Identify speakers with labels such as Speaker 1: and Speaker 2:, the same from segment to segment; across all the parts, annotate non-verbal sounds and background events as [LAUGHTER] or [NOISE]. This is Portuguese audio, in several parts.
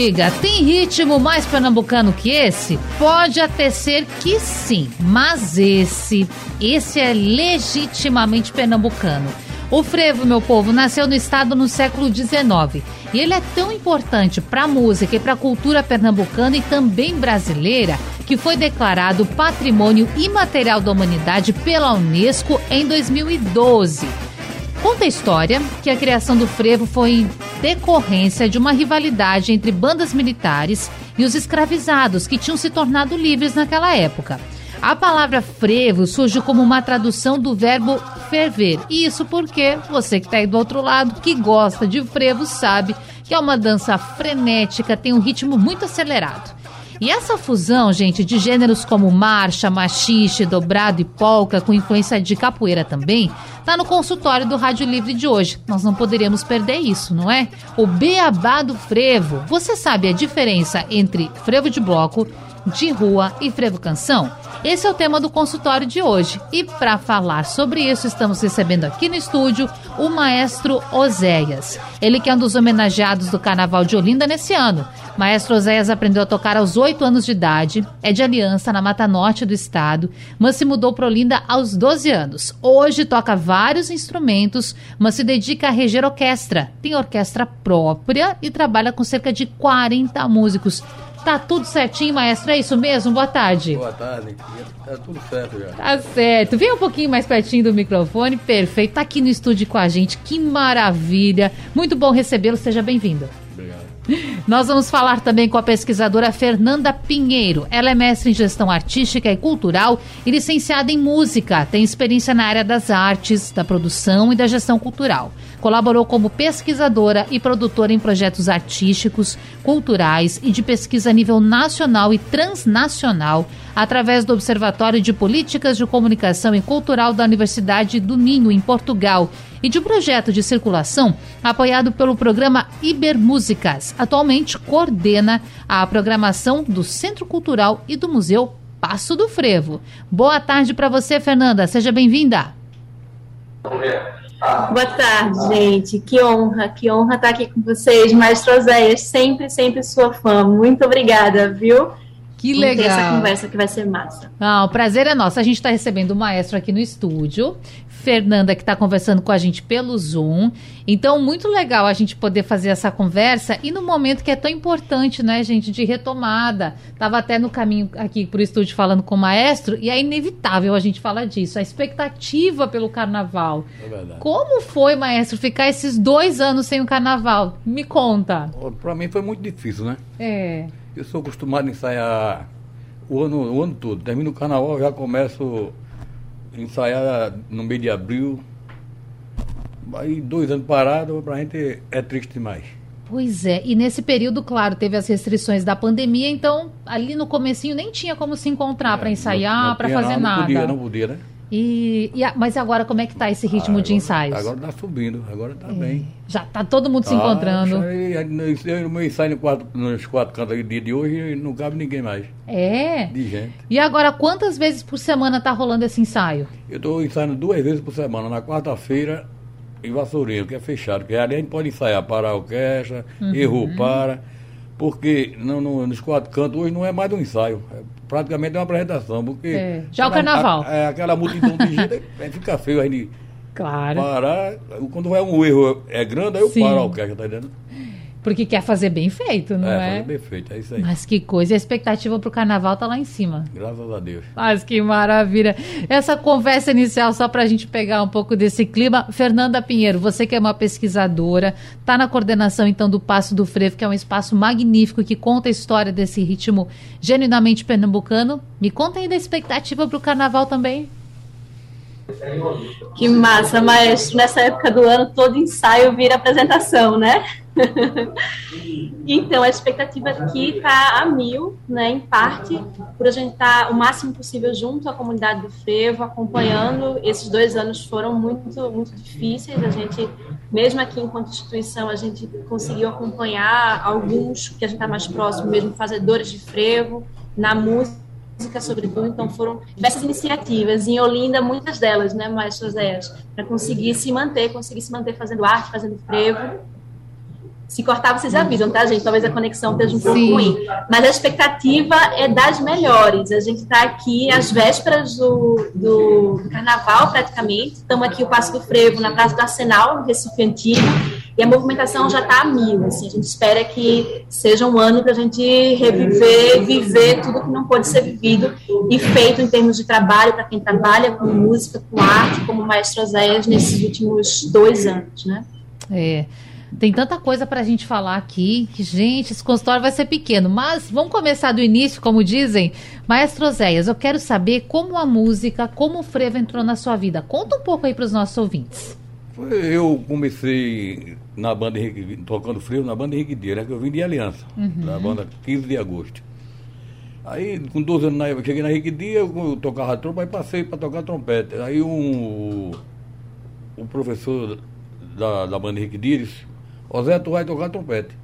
Speaker 1: diga, tem ritmo mais pernambucano que esse? Pode até ser que sim, mas esse, esse é legitimamente pernambucano. O frevo, meu povo, nasceu no estado no século XIX e ele é tão importante para a música e para a cultura pernambucana e também brasileira que foi declarado Patrimônio Imaterial da Humanidade pela Unesco em 2012. Conta a história que a criação do frevo foi decorrência de uma rivalidade entre bandas militares e os escravizados que tinham se tornado livres naquela época. A palavra frevo surge como uma tradução do verbo ferver. Isso porque você que está aí do outro lado, que gosta de frevo, sabe que é uma dança frenética, tem um ritmo muito acelerado. E essa fusão, gente, de gêneros como marcha, machixe, dobrado e polca, com influência de capoeira também, tá no consultório do Rádio Livre de hoje. Nós não poderíamos perder isso, não é? O beabá do frevo. Você sabe a diferença entre frevo de bloco, de rua e frevo canção? Esse é o tema do consultório de hoje. E para falar sobre isso, estamos recebendo aqui no estúdio o maestro Oséias. Ele que é um dos homenageados do Carnaval de Olinda nesse ano. Maestro Oséias aprendeu a tocar aos 8 anos de idade, é de Aliança, na Mata Norte do estado, mas se mudou para Olinda aos 12 anos. Hoje toca vários instrumentos, mas se dedica a reger orquestra. Tem orquestra própria e trabalha com cerca de 40 músicos. Tá tudo certinho, maestro? É isso mesmo? Boa tarde.
Speaker 2: Boa tarde. Tá tudo certo já.
Speaker 1: Tá certo. Vem um pouquinho mais pertinho do microfone. Perfeito. Tá aqui no estúdio com a gente. Que maravilha. Muito bom recebê-lo. Seja bem-vindo.
Speaker 2: Obrigado.
Speaker 1: Nós vamos falar também com a pesquisadora Fernanda Pinheiro. Ela é mestre em gestão artística e cultural e licenciada em música. Tem experiência na área das artes, da produção e da gestão cultural. Colaborou como pesquisadora e produtora em projetos artísticos, culturais e de pesquisa a nível nacional e transnacional, através do Observatório de Políticas de Comunicação e Cultural da Universidade do Minho, em Portugal, e de um projeto de circulação apoiado pelo programa Ibermúsicas. Atualmente coordena a programação do Centro Cultural e do Museu Passo do Frevo. Boa tarde para você, Fernanda. Seja bem-vinda.
Speaker 3: Boa tarde, gente. Que honra, que honra estar aqui com vocês. Maestro Oséias, sempre, sempre sua fã. Muito obrigada, viu?
Speaker 1: Que legal.
Speaker 3: Ter essa conversa que vai ser massa.
Speaker 1: Ah, o prazer é nosso. A gente está recebendo o maestro aqui no estúdio. Fernanda, que está conversando com a gente pelo Zoom. Então, muito legal a gente poder fazer essa conversa e no momento que é tão importante, né, gente, de retomada. Tava até no caminho aqui para o estúdio falando com o maestro e é inevitável a gente falar disso. A expectativa pelo carnaval. É verdade. Como foi, maestro, ficar esses dois anos sem o carnaval? Me conta.
Speaker 2: Para mim foi muito difícil, né?
Speaker 1: É.
Speaker 2: Eu sou acostumado a ensaiar o ano, o ano todo. Termino o carnaval, já começo a ensaiar no mês de abril. Aí dois anos parado, pra gente é triste demais.
Speaker 1: Pois é, e nesse período, claro, teve as restrições da pandemia, então ali no comecinho nem tinha como se encontrar é, para ensaiar, para fazer
Speaker 2: não,
Speaker 1: nada.
Speaker 2: Não podia, não podia, né?
Speaker 1: E, e, mas agora como é que está esse ritmo
Speaker 2: agora,
Speaker 1: de ensaios?
Speaker 2: Agora está subindo, agora está é. bem.
Speaker 1: Já está todo mundo se ah, encontrando.
Speaker 2: Eu, meu ensaio nos quatro, nos quatro cantos do dia de hoje não cabe ninguém mais.
Speaker 1: É?
Speaker 2: De gente.
Speaker 1: E agora, quantas vezes por semana está rolando esse ensaio?
Speaker 2: Eu estou ensaiando duas vezes por semana, na quarta-feira em Vassourinho, que é fechado. Que ali a gente pode ensaiar para a orquestra, uhum. errou para porque no, nos quatro cantos hoje não é mais um ensaio, é praticamente uma apresentação, porque... É,
Speaker 1: já o carnaval.
Speaker 2: A, é, aquela multidão de gente, fica feio a gente
Speaker 1: claro.
Speaker 2: parar, quando é um erro é grande, aí eu Sim. paro a orquestra, tá entendendo?
Speaker 1: Porque quer fazer bem feito, não é?
Speaker 2: É, fazer bem feito, é isso aí.
Speaker 1: Mas que coisa, a expectativa para o carnaval tá lá em cima.
Speaker 2: Graças a Deus.
Speaker 1: Mas que maravilha. Essa conversa inicial, só para a gente pegar um pouco desse clima. Fernanda Pinheiro, você que é uma pesquisadora, tá na coordenação então do Passo do Frevo, que é um espaço magnífico que conta a história desse ritmo genuinamente pernambucano. Me conta aí da expectativa para o carnaval também.
Speaker 3: Que massa, mas nessa época do ano todo ensaio vira apresentação, né? [LAUGHS] então, a expectativa aqui está a mil, né, em parte, por a gente estar tá o máximo possível junto à comunidade do Frevo, acompanhando. Esses dois anos foram muito, muito difíceis. A gente, mesmo aqui enquanto instituição, a gente conseguiu acompanhar alguns que a gente está mais próximo, mesmo fazedores de frevo, na música música, sobretudo, então foram diversas iniciativas, em Olinda, muitas delas, né, Maestro Zéas, para conseguir se manter, conseguir se manter fazendo arte, fazendo frevo. Se cortar, vocês avisam, tá, gente? Talvez a conexão esteja um pouco ruim. Mas a expectativa é das melhores. A gente está aqui às vésperas do, do, do, carnaval, praticamente. Estamos aqui o Passo do Frevo, na Praça do Arsenal, no Recife Antigo. E a movimentação já está a mil. Assim. A gente espera que seja um ano para a gente reviver, viver tudo que não pode ser vivido e feito em termos de trabalho para quem trabalha com música, com arte, como o Maestro Zéias nesses últimos dois anos, né?
Speaker 1: É. Tem tanta coisa para a gente falar aqui que, gente, esse consultório vai ser pequeno. Mas vamos começar do início, como dizem. Maestro Oséias, eu quero saber como a música, como o frevo entrou na sua vida. Conta um pouco aí para os nossos ouvintes.
Speaker 2: Eu comecei na banda tocando frevo na banda Henrique Dias, né, que eu vim de Aliança, uhum. da banda 15 de agosto. Aí, com 12 anos, eu cheguei na Henrique Dias, eu tocava trompa, aí passei para tocar trompete. Aí um, o professor da, da banda Henrique Dias Ô Zé, tu vai tocar trompete.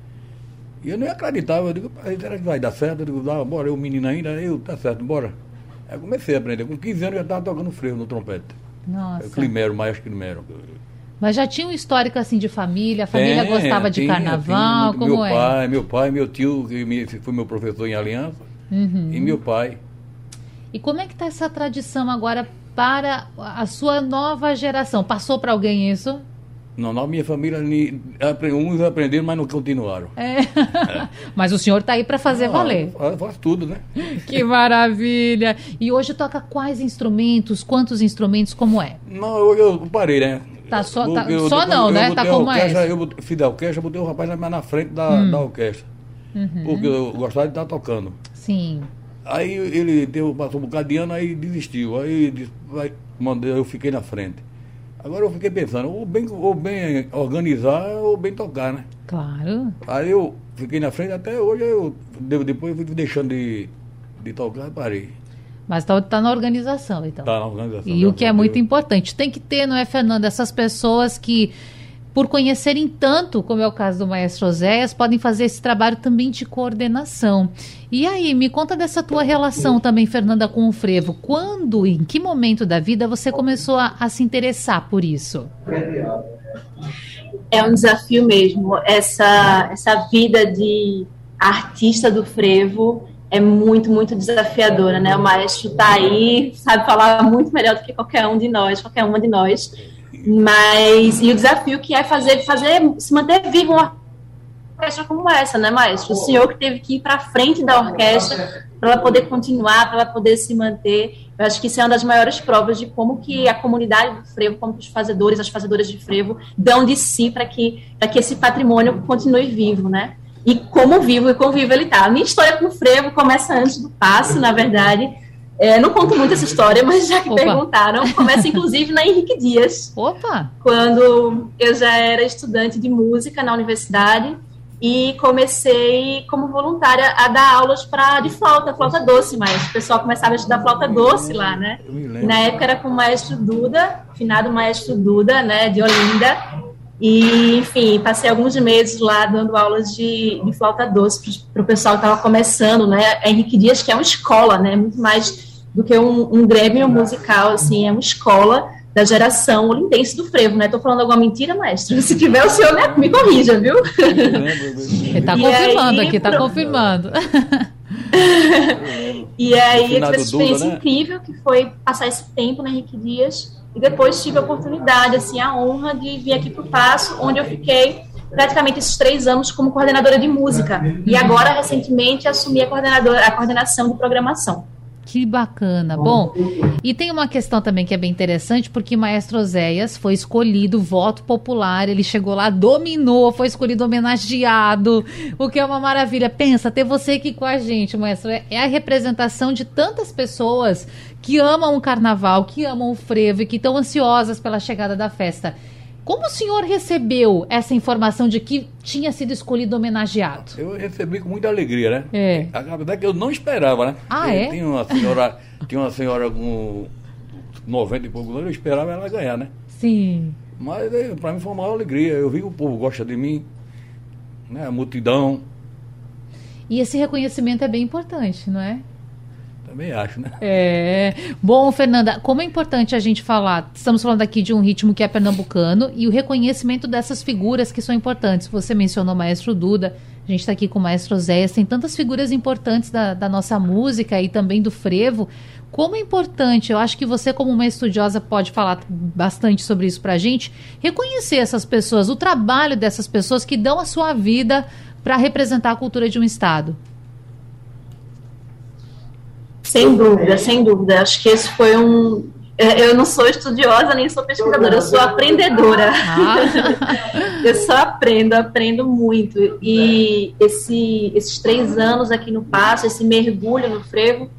Speaker 2: E eu nem acreditava, eu digo, será que vai dar certo? Eu digo, dá, bora, eu menino ainda, eu, tá certo, bora. Aí comecei a aprender. Com 15 anos eu já estava tocando freio no trompete.
Speaker 1: Nossa.
Speaker 2: Climero, maestro Climero.
Speaker 1: Mas já tinha um histórico assim de família? A família tem, gostava de tinha, carnaval? Tinha, como
Speaker 2: meu
Speaker 1: é?
Speaker 2: Pai, meu pai, meu tio, que foi meu professor em Aliança, uhum. e meu pai.
Speaker 1: E como é que está essa tradição agora para a sua nova geração? Passou para alguém isso?
Speaker 2: Não, na minha família, uns aprenderam, mas não continuaram.
Speaker 1: É. é. [LAUGHS] mas o senhor está aí para fazer ah, valer.
Speaker 2: Faz tudo, né? [LAUGHS]
Speaker 1: Que maravilha! E hoje toca quais instrumentos? Quantos instrumentos? Como é?
Speaker 2: Não, eu, eu parei, né?
Speaker 1: Tá só, tá, eu, só não, né? Tá como
Speaker 2: é? Eu fiz a orquestra, botei o rapaz na frente da, hum. da orquestra. Uhum. Porque eu gostava de estar tocando.
Speaker 1: Sim.
Speaker 2: Aí ele teve, passou um bocado de ano, aí desistiu. Aí disse, vai, mandei, eu fiquei na frente. Agora eu fiquei pensando, ou bem, ou bem organizar ou bem tocar, né?
Speaker 1: Claro.
Speaker 2: Aí eu fiquei na frente até hoje, eu depois eu fui deixando de, de tocar e parei.
Speaker 1: Mas está tá na organização, então.
Speaker 2: Está na organização.
Speaker 1: E o que é muito importante. Tem que ter, não é, Fernando, essas pessoas que por conhecerem tanto, como é o caso do maestro Oséias, podem fazer esse trabalho também de coordenação. E aí, me conta dessa tua relação também, Fernanda, com o frevo. Quando, em que momento da vida você começou a, a se interessar por isso?
Speaker 3: É um desafio mesmo. Essa, essa vida de artista do frevo é muito, muito desafiadora, né? O maestro está aí, sabe falar muito melhor do que qualquer um de nós, qualquer uma de nós. Mas, e o desafio que é fazer, fazer se manter vivo uma orquestra como essa, né, maestro? O senhor que teve que ir para frente da orquestra para ela poder continuar, para ela poder se manter. Eu acho que isso é uma das maiores provas de como que a comunidade do frevo, como os fazedores, as fazedoras de frevo, dão de si para que, que esse patrimônio continue vivo, né? E como vivo e como vivo ele está. A minha história com o frevo começa antes do passo, na verdade é, não conto muito essa história, mas já que Opa. perguntaram, começa inclusive na Henrique Dias. [LAUGHS]
Speaker 1: Opa!
Speaker 3: Quando eu já era estudante de música na universidade e comecei como voluntária a dar aulas para de flauta, flauta doce, mas o pessoal começava a estudar flauta doce lá, né? Na época era com o maestro Duda, finado maestro Duda, né, de Olinda. E, enfim, passei alguns meses lá dando aulas de, de flauta doce para o pessoal que estava começando, né? A Henrique Dias, que é uma escola, né? Muito mais do que um, um grêmio musical, assim, é uma escola da geração olindense do frevo, né? Tô falando alguma mentira, mestre? [LAUGHS] Se tiver, o senhor me, me corrija, viu?
Speaker 1: Ele tá confirmando aí, aqui, tá pronto. confirmando. [LAUGHS]
Speaker 3: e aí, essa experiência Duda, né? incrível que foi passar esse tempo na Henrique Dias e depois tive a oportunidade, assim, a honra de vir aqui para o Passo, onde eu fiquei praticamente esses três anos como coordenadora de música. E agora, recentemente, assumi a, coordenadora, a coordenação de programação.
Speaker 1: Que bacana. Bom, e tem uma questão também que é bem interessante, porque Maestro Oséias foi escolhido, voto popular, ele chegou lá, dominou, foi escolhido homenageado, o que é uma maravilha. Pensa, ter você aqui com a gente, Maestro, é, é a representação de tantas pessoas que amam o carnaval, que amam o frevo e que estão ansiosas pela chegada da festa. Como o senhor recebeu essa informação de que tinha sido escolhido homenageado?
Speaker 2: Eu recebi com muita alegria, né?
Speaker 1: É.
Speaker 2: A verdade é que eu não esperava, né?
Speaker 1: Ah, é?
Speaker 2: Tinha uma senhora, [LAUGHS] tinha uma senhora com 90 e poucos anos, eu esperava ela ganhar, né?
Speaker 1: Sim.
Speaker 2: Mas é, para mim foi uma maior alegria. Eu vi que o povo gosta de mim, né? A multidão.
Speaker 1: E esse reconhecimento é bem importante, não é?
Speaker 2: Também acho, né?
Speaker 1: É. Bom, Fernanda, como é importante a gente falar, estamos falando aqui de um ritmo que é pernambucano e o reconhecimento dessas figuras que são importantes. Você mencionou o maestro Duda, a gente está aqui com o maestro Zéias, tem tantas figuras importantes da, da nossa música e também do frevo. Como é importante, eu acho que você, como uma estudiosa, pode falar bastante sobre isso para a gente, reconhecer essas pessoas, o trabalho dessas pessoas que dão a sua vida para representar a cultura de um Estado.
Speaker 3: Sem dúvida, sem dúvida. Acho que esse foi um. É, eu não sou estudiosa nem sou pesquisadora, eu sou aprendedora. Ah. [LAUGHS] eu só aprendo, aprendo muito. E esse, esses três anos aqui no Passo, esse mergulho no frevo,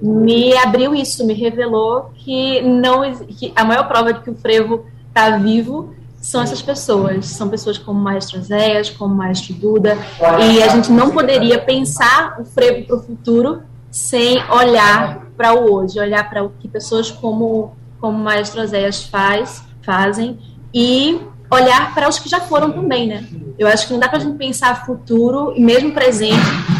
Speaker 3: me abriu isso, me revelou que não que a maior prova de que o frevo está vivo são essas pessoas, são pessoas como o Maestro Zéias, como o Maestro Duda, e a gente não poderia pensar o frevo para o futuro sem olhar para o hoje, olhar para o que pessoas como como o Maestro Zéias faz, fazem e olhar para os que já foram também, né? Eu acho que não dá para a gente pensar futuro e mesmo presente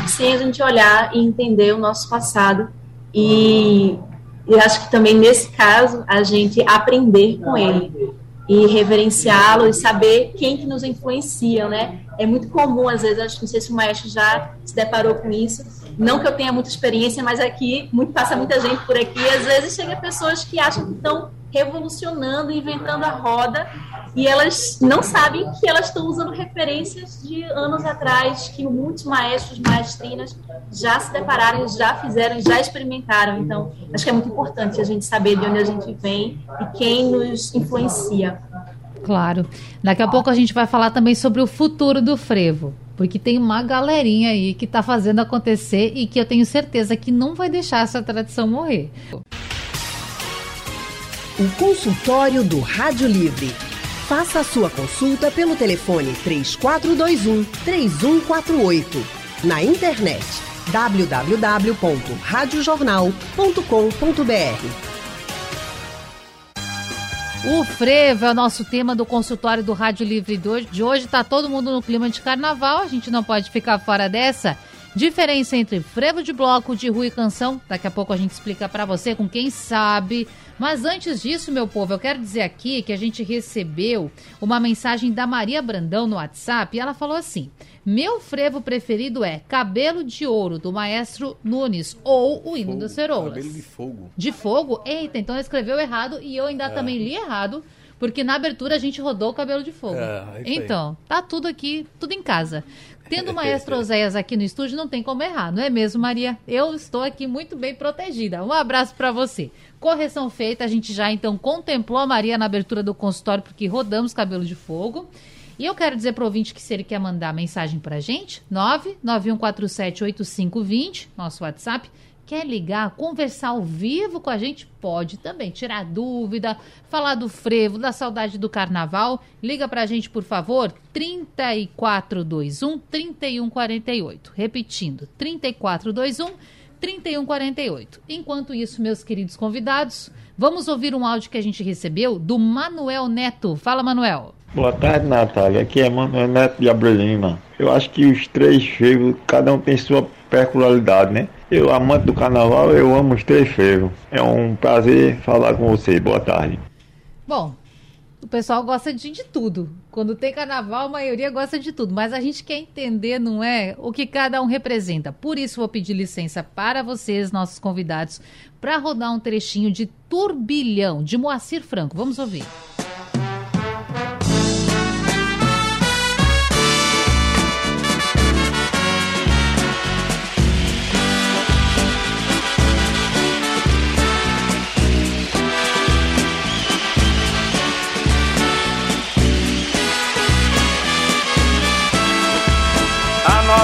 Speaker 3: sem a gente olhar e entender o nosso passado e, e acho que também nesse caso a gente aprender com ele e reverenciá-lo e saber quem que nos influencia, né? É muito comum às vezes, acho que não sei se o maestro já se deparou com isso, não que eu tenha muita experiência, mas aqui muito, passa muita gente por aqui. E às vezes chega pessoas que acham que estão revolucionando, inventando a roda, e elas não sabem que elas estão usando referências de anos atrás, que muitos maestros, maestrinas já se depararam, já fizeram, já experimentaram. Então, acho que é muito importante a gente saber de onde a gente vem e quem nos influencia.
Speaker 1: Claro. Daqui a pouco a gente vai falar também sobre o futuro do frevo. Porque tem uma galerinha aí que está fazendo acontecer e que eu tenho certeza que não vai deixar essa tradição morrer.
Speaker 4: O consultório do Rádio Livre. Faça a sua consulta pelo telefone 3421 3148. Na internet www.radiojornal.com.br.
Speaker 1: O frevo é o nosso tema do consultório do Rádio Livre de hoje. Tá todo mundo no clima de carnaval, a gente não pode ficar fora dessa. Diferença entre frevo de bloco, de rua e canção, daqui a pouco a gente explica para você com quem sabe. Mas antes disso, meu povo, eu quero dizer aqui que a gente recebeu uma mensagem da Maria Brandão no WhatsApp e ela falou assim: Meu frevo preferido é Cabelo de Ouro, do maestro Nunes, ou o hino das ceroulas.
Speaker 2: Cabelo de fogo.
Speaker 1: De fogo? Eita, então ela escreveu errado e eu ainda é. também li errado. Porque na abertura a gente rodou o cabelo de fogo. É, então, tá tudo aqui, tudo em casa. Tendo [LAUGHS] o maestro Oséias aqui no estúdio, não tem como errar, não é mesmo, Maria? Eu estou aqui muito bem protegida. Um abraço para você. Correção feita, a gente já então contemplou a Maria na abertura do consultório, porque rodamos cabelo de fogo. E eu quero dizer para o ouvinte que se ele quer mandar mensagem para a gente, 991478520, nosso WhatsApp, Quer ligar, conversar ao vivo com a gente? Pode também. Tirar dúvida, falar do frevo, da saudade do carnaval. Liga pra gente, por favor, 3421 3148. Repetindo, 3421 3148. Enquanto isso, meus queridos convidados, vamos ouvir um áudio que a gente recebeu do Manuel Neto. Fala, Manuel.
Speaker 5: Boa tarde, Natália. Aqui é Manuel Neto de Abrelina. Eu acho que os três frevos, cada um tem sua peculiaridade, né? Eu, amante do carnaval, eu amo os três frevos. É um prazer falar com você. Boa tarde.
Speaker 1: Bom, o pessoal gosta de, de tudo. Quando tem carnaval, a maioria gosta de tudo. Mas a gente quer entender, não é, o que cada um representa. Por isso, vou pedir licença para vocês, nossos convidados, para rodar um trechinho de Turbilhão, de Moacir Franco. Vamos ouvir.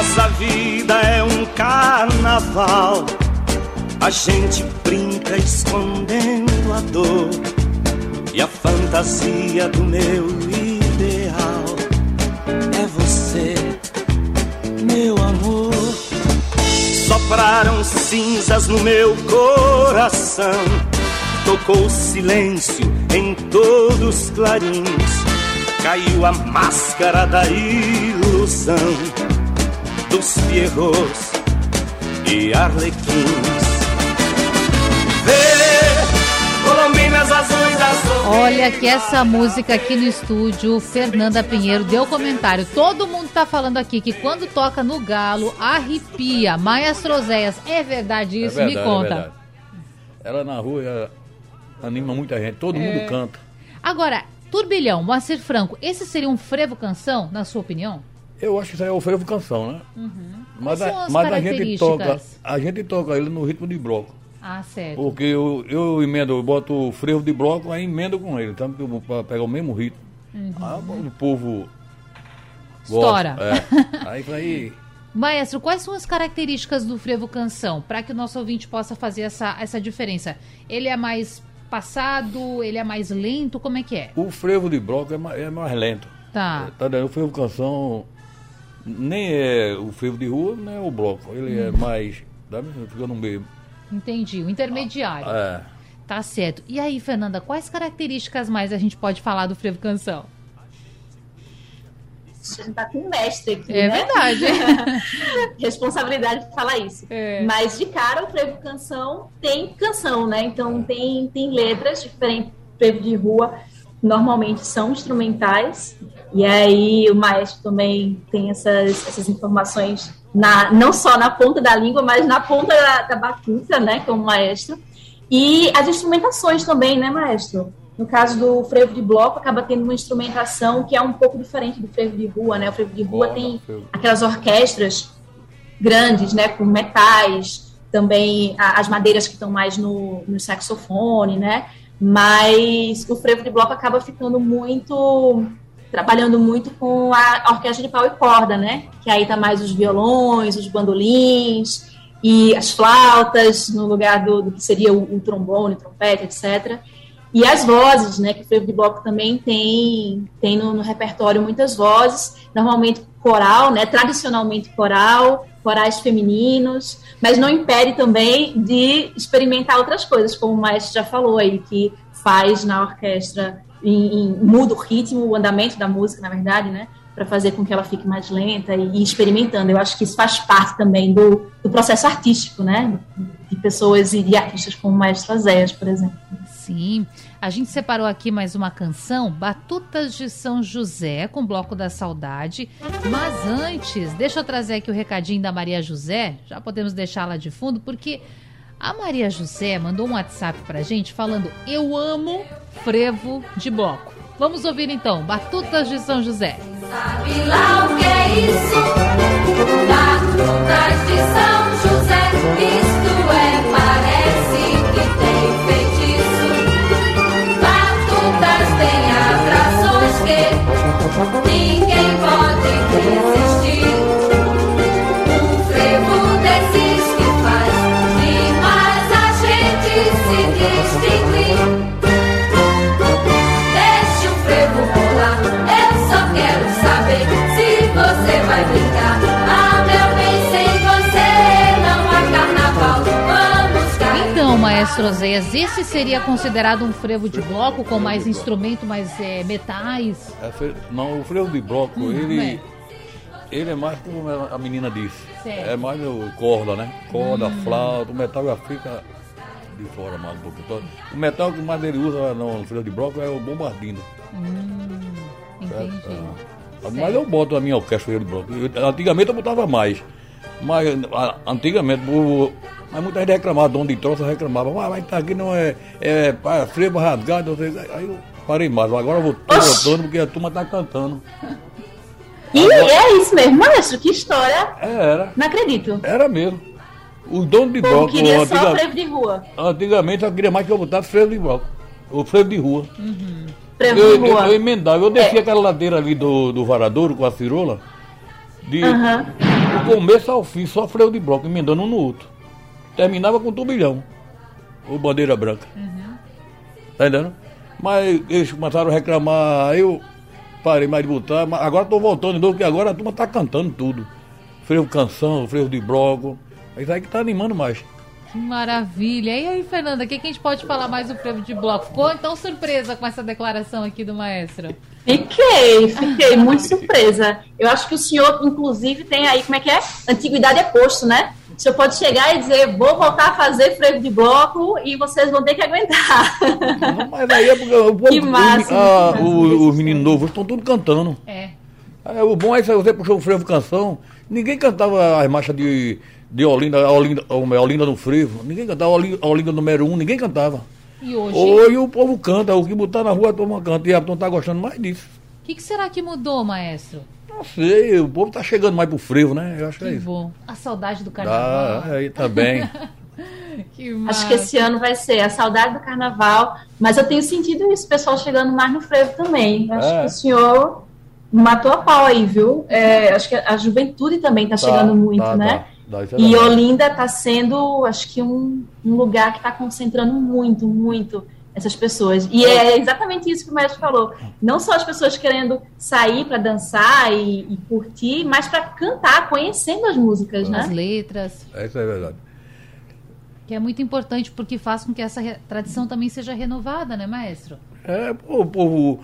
Speaker 6: Nossa vida é um carnaval. A gente brinca escondendo a dor e a fantasia do meu ideal é você, meu amor. Sopraram cinzas no meu coração, tocou silêncio em todos os clarins, caiu a máscara da ilusão dos fierros e arlequins. Vê, colombinas azuis, azuis.
Speaker 1: Olha que essa música aqui no estúdio, Fernanda Pinheiro deu comentário. Todo mundo tá falando aqui que quando toca no galo, arrepia. Maia Trozéias, é verdade isso?
Speaker 2: É verdade,
Speaker 1: Me conta.
Speaker 2: É ela na rua ela anima muita gente, todo
Speaker 1: é.
Speaker 2: mundo canta.
Speaker 1: Agora, Turbilhão, Moacir Franco, esse seria um frevo canção, na sua opinião?
Speaker 2: Eu acho que isso aí é o frevo canção, né? Mas,
Speaker 1: Quais
Speaker 2: a, mas a gente toca, a gente toca ele no ritmo de bloco.
Speaker 1: Ah, certo.
Speaker 2: Porque eu, eu emendo, eu boto o frevo de bloco, aí emendo com ele, tá? Para pegar o mesmo ritmo. Aí o povo
Speaker 1: Estoura.
Speaker 2: gosta. É. Aí. [LAUGHS]
Speaker 1: Maestro, quais são as características do frevo canção, para que o nosso ouvinte possa fazer essa, essa diferença? Ele é mais passado, ele é mais lento, como é que é?
Speaker 2: O frevo de bloco é mais, é mais lento.
Speaker 1: Tá.
Speaker 2: Tá entendendo? O frevo canção nem é o frevo de rua, nem é o bloco. Ele
Speaker 1: Hum.
Speaker 2: é mais. Dá, fica no meio.
Speaker 1: Entendi, o intermediário.
Speaker 2: É.
Speaker 1: Tá certo. E aí, Fernanda, quais características mais a gente pode falar do frevo canção?
Speaker 3: A gente tá com um mestre aqui,
Speaker 1: É
Speaker 3: né?
Speaker 1: verdade. [LAUGHS]
Speaker 3: Responsabilidade de falar isso.
Speaker 1: É.
Speaker 3: Mas de cara o frevo canção tem canção, né? Então tem, tem letras diferentes. Frevo de rua normalmente são instrumentais. E aí o maestro também tem essas, essas informações na, não só na ponta da língua, mas na ponta da, da batuta, né? Como maestro. E as instrumentações também, né, maestro? No caso do frevo de bloco, acaba tendo uma instrumentação que é um pouco diferente do frevo de rua, né? O frevo de rua
Speaker 2: Corda,
Speaker 3: tem
Speaker 2: frevo.
Speaker 3: aquelas orquestras grandes, né, com metais, também as madeiras que estão mais no, no saxofone, né? Mas o frevo de bloco acaba ficando muito trabalhando muito com a orquestra de pau e corda, né? Que aí tá mais os violões, os bandolins e as flautas no lugar do, do que seria o, o trombone, trompete, etc. E as vozes, né? Que o frevo de bloco também tem, tem no, no repertório muitas vozes, normalmente coral, né? Tradicionalmente coral, corais femininos, mas não impede também de experimentar outras coisas, como o maestro já falou aí, que faz na orquestra, em, em- muda o ritmo, o andamento da música, na verdade, né? Para fazer com que ela fique mais lenta e, e experimentando. Eu acho que isso faz parte também do, do processo artístico, né? De pessoas e de artistas como o maestro Azéias, por exemplo.
Speaker 1: Sim. A gente separou aqui mais uma canção, Batutas de São José, com Bloco da Saudade. Mas antes, deixa eu trazer aqui o recadinho da Maria José. Já podemos deixá-la de fundo, porque a Maria José mandou um WhatsApp pra gente falando: Eu amo frevo de bloco. Vamos ouvir então, Batutas de São José.
Speaker 7: Sabe lá o que é isso? Batutas de São José, isto ninguém pode resistir.
Speaker 1: Maestro Oséias, esse seria considerado um frevo de bloco com mais instrumento, mais é, metais?
Speaker 2: É não, o frevo de bloco,
Speaker 1: Hum,
Speaker 2: ele,
Speaker 1: é.
Speaker 2: ele é mais como a menina disse.
Speaker 1: Certo.
Speaker 2: É mais o corda, né? Corda,
Speaker 1: Hum.
Speaker 2: flauta, o metal já fica de fora mais um pouquinho. Então, O metal que mais ele usa no, frevo de bloco é o bombardino.
Speaker 1: Entendi.
Speaker 2: É. Mas eu boto a minha orquestra de bloco. Eu- antigamente eu botava mais. Mas antigamente, o- mas muita gente reclamava, dono de troça reclamava, mas, mas tá aqui não é, é pá, frevo rasgado, aí eu parei mais. Agora eu vou botando porque a turma tá cantando.
Speaker 3: E é isso mesmo, maestro, que história.
Speaker 2: É, era.
Speaker 3: Não acredito.
Speaker 2: Era mesmo. Os donos de
Speaker 3: O povo
Speaker 2: bloco,
Speaker 3: queria só
Speaker 2: antiga-
Speaker 3: frevo de rua.
Speaker 2: antigamente eu queria mais que eu botasse frevo de bloco. O frevo de rua.
Speaker 3: Frevo
Speaker 2: Eu,
Speaker 3: de
Speaker 2: eu,
Speaker 3: rua.
Speaker 2: eu emendava, eu descia
Speaker 3: É.
Speaker 2: aquela ladeira ali do, do varadouro com a cirola, de
Speaker 3: Aham.
Speaker 2: do começo ao fim, só frevo de bloco, emendando um no outro. Terminava com turbilhão. Ou bandeira branca. Tá entendendo? Mas eles começaram a reclamar, aí eu parei mais de botar, mas agora tô voltando de novo, porque agora a turma tá cantando tudo. Frevo canção, frevo de bloco. Isso aí que tá animando mais.
Speaker 1: Que maravilha. E aí, Fernanda, o que, que a gente pode falar mais do frevo de bloco? Ficou então surpresa com essa declaração aqui do maestro?
Speaker 3: Fiquei, fiquei muito surpresa. Eu acho que o senhor, inclusive, tem aí, como é que é? Antiguidade é posto, né? O senhor pode chegar e dizer, vou voltar a fazer frevo de bloco e vocês vão ter que aguentar.
Speaker 2: Não, Mas aí é porque o povo,
Speaker 3: Que massa,
Speaker 2: o- ah,
Speaker 3: que
Speaker 2: o- os meninos novos estão tudo cantando.
Speaker 1: É.
Speaker 2: É, o bom é que você puxou o frevo canção. Ninguém cantava as marchas de, de Olinda, a Olinda, a Olinda no frevo. Ninguém cantava a Olinda, a Olinda número um, ninguém cantava.
Speaker 1: E hoje,
Speaker 2: Hoje o povo canta, o que botar na rua a turma canta. E a turma tá gostando mais disso.
Speaker 1: o que, que será que mudou, maestro?
Speaker 2: Não sei, o povo tá chegando mais pro frevo, né? Eu acho que é
Speaker 1: Que
Speaker 2: isso.
Speaker 1: bom. A saudade do carnaval.
Speaker 2: Dá, aí também. [LAUGHS]
Speaker 1: Que
Speaker 3: Acho
Speaker 1: massa.
Speaker 3: que esse ano vai ser a saudade do carnaval, mas eu tenho sentido isso, o pessoal chegando mais no frevo também. Acho
Speaker 2: É.
Speaker 3: que o senhor matou a pau aí, viu? É, acho que a juventude também está chegando muito,
Speaker 2: tá,
Speaker 3: né?
Speaker 2: tá. É
Speaker 3: E. Olinda está sendo, acho que, um, um lugar que está concentrando muito, muito essas pessoas. E é exatamente isso que o mestre falou. Não só as pessoas querendo sair para dançar e, e curtir, mas para cantar, conhecendo as músicas,
Speaker 1: As
Speaker 3: né?
Speaker 1: letras,
Speaker 2: Isso é verdade.
Speaker 1: que é muito importante porque faz com que essa tradição também seja renovada, né, maestro?
Speaker 2: É, o povo,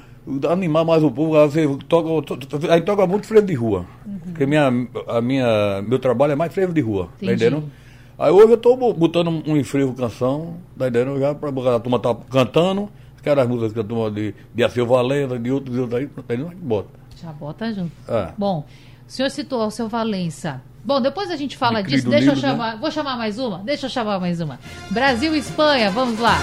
Speaker 2: animar mais o povo, aí você toca, to- to- aí toca muito frevo de rua. Porque minha, a minha, meu trabalho é mais frevo de rua, tá
Speaker 1: Entendi.
Speaker 2: entendendo? Aí hoje eu bo- botando um enfrevo canção, tá entendendo? Já pra, a turma tá cantando, que eram as músicas que a turma de, de Aceu Valença, de outros, de outros aí, tá entendendo? Bota.
Speaker 1: Já bota junto.
Speaker 2: É.
Speaker 1: Bom, o senhor citou o seu Valença. Bom, depois a gente fala
Speaker 2: De
Speaker 1: disso. Deixa eu
Speaker 2: Livre, né?
Speaker 1: chamar. Vou chamar mais uma? Deixa eu chamar mais uma. Brasil e Espanha, vamos lá.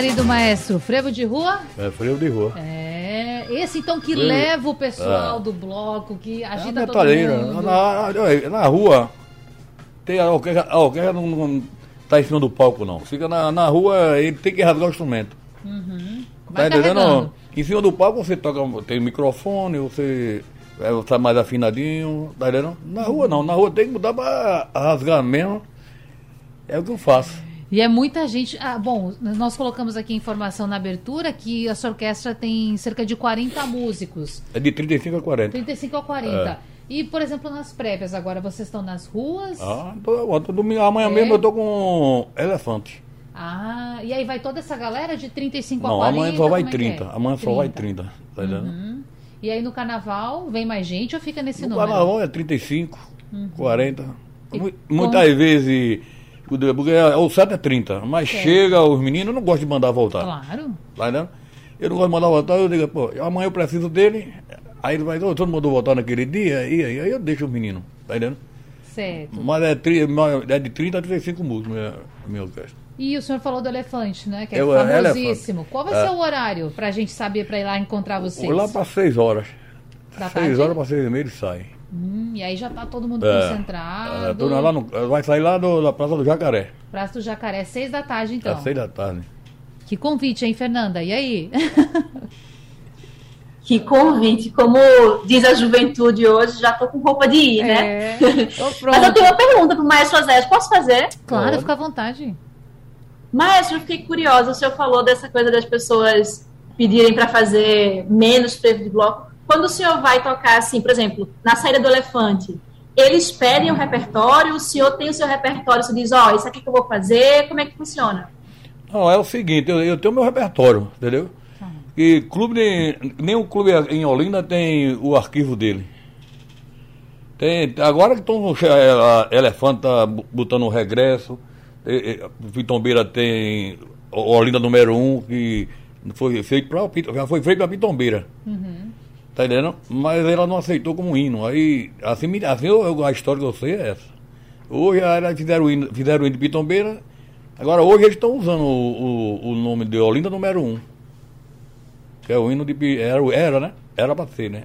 Speaker 1: Querido maestro, frevo de rua?
Speaker 2: É frevo de rua.
Speaker 1: É, esse então que
Speaker 2: Frevo.
Speaker 1: leva o pessoal
Speaker 2: É.
Speaker 1: do bloco, que
Speaker 2: É
Speaker 1: agita todo
Speaker 2: metaleira.
Speaker 1: mundo.
Speaker 2: Na, na, na rua, tem a orquestra, a orquestra não, não tá em cima do palco, não. Fica na, na rua, ele tem que rasgar o instrumento.
Speaker 1: Vai
Speaker 2: tá entendendo?
Speaker 1: carregando.
Speaker 2: Em cima do palco você toca, tem microfone, você é, tá mais afinadinho, tá entendendo? Na rua não, na rua tem que mudar pra rasgar mesmo. É o que eu faço.
Speaker 1: E é muita gente. Ah, bom, nós colocamos aqui informação na abertura que essa orquestra tem cerca de 40 músicos.
Speaker 2: É de 35 a 40.
Speaker 1: 35 a 40. E, por exemplo, nas prévias agora, vocês estão nas ruas?
Speaker 2: Ah, tô, tô, domingo, amanhã
Speaker 1: É?
Speaker 2: mesmo eu tô com elefante.
Speaker 1: Ah, e aí vai toda essa galera de 35 a
Speaker 2: Não,
Speaker 1: 40?
Speaker 2: amanhã só vai
Speaker 1: como é que
Speaker 2: 30.
Speaker 1: é?
Speaker 2: Amanhã só vai 30. Tá?
Speaker 1: Uhum. E aí no carnaval vem mais gente ou fica nesse
Speaker 2: No
Speaker 1: número?
Speaker 2: carnaval é 35, 40.
Speaker 1: E
Speaker 2: Muitas vezes, o de- porque é- o certo é 30, mas
Speaker 1: Certo.
Speaker 2: chega os meninos, eu não gosto de mandar voltar.
Speaker 1: Claro.
Speaker 2: Tá entendendo? Eu não gosto de mandar voltar, eu digo, pô, amanhã eu preciso dele. Aí ele vai, ô, todo mundo voltar naquele dia, e aí, aí eu deixo os meninos, tá entendendo?
Speaker 1: Certo.
Speaker 2: Mas é, tri- é de 30 a 35 músicos minha, minha orquestra.
Speaker 1: E o senhor falou do elefante, né? Que é,
Speaker 2: É o
Speaker 1: famosíssimo. Qual vai
Speaker 2: É.
Speaker 1: ser o horário pra gente saber pra ir lá encontrar vocês?
Speaker 2: Lá para 6 horas.
Speaker 1: Da
Speaker 2: 6
Speaker 1: tarde?
Speaker 2: horas para 6 e meia ele sai.
Speaker 1: Hum, e aí já tá todo mundo
Speaker 2: É.
Speaker 1: concentrado.
Speaker 2: É, lá no- vai sair lá do- da Praça do Jacaré,
Speaker 1: Praça do Jacaré, seis da tarde, então.
Speaker 2: às 6 da tarde.
Speaker 1: Que convite, hein, Fernanda? E aí? [LAUGHS]
Speaker 3: Que convite, como diz a juventude hoje, já tô com roupa de ir, né?
Speaker 1: É, [LAUGHS] tô
Speaker 3: Mas eu tenho uma pergunta pro Maestro Azé, posso fazer?
Speaker 1: Claro, fica à vontade.
Speaker 3: Maestro, eu fiquei curiosa, o senhor falou dessa coisa das pessoas pedirem para fazer menos frevo de bloco. Quando o senhor vai tocar, assim, por exemplo, na saída do elefante, eles pedem o repertório, o senhor tem o seu repertório, você diz, ó, isso aqui que eu vou fazer, como é que funciona?
Speaker 2: Não, é o seguinte, eu, eu tenho meu repertório, entendeu? E clube, de- nenhum clube em Olinda tem o arquivo dele. Tem, agora que estão Elefante tá botando o regresso, Pitombeira tem o- Olinda número 1, um, que foi feito Pit- já foi feito para Pitombeira. Tá entendendo? Mas ela não aceitou como hino. Aí, assim, assim eu- a história que eu sei é essa. Hoje elas fizeram o hino, fizeram o hino de Pitombeira. Agora hoje eles estão usando o, o, o nome de Olinda número 1. Um, que é o hino de. Era, era né? Era pra ser, né?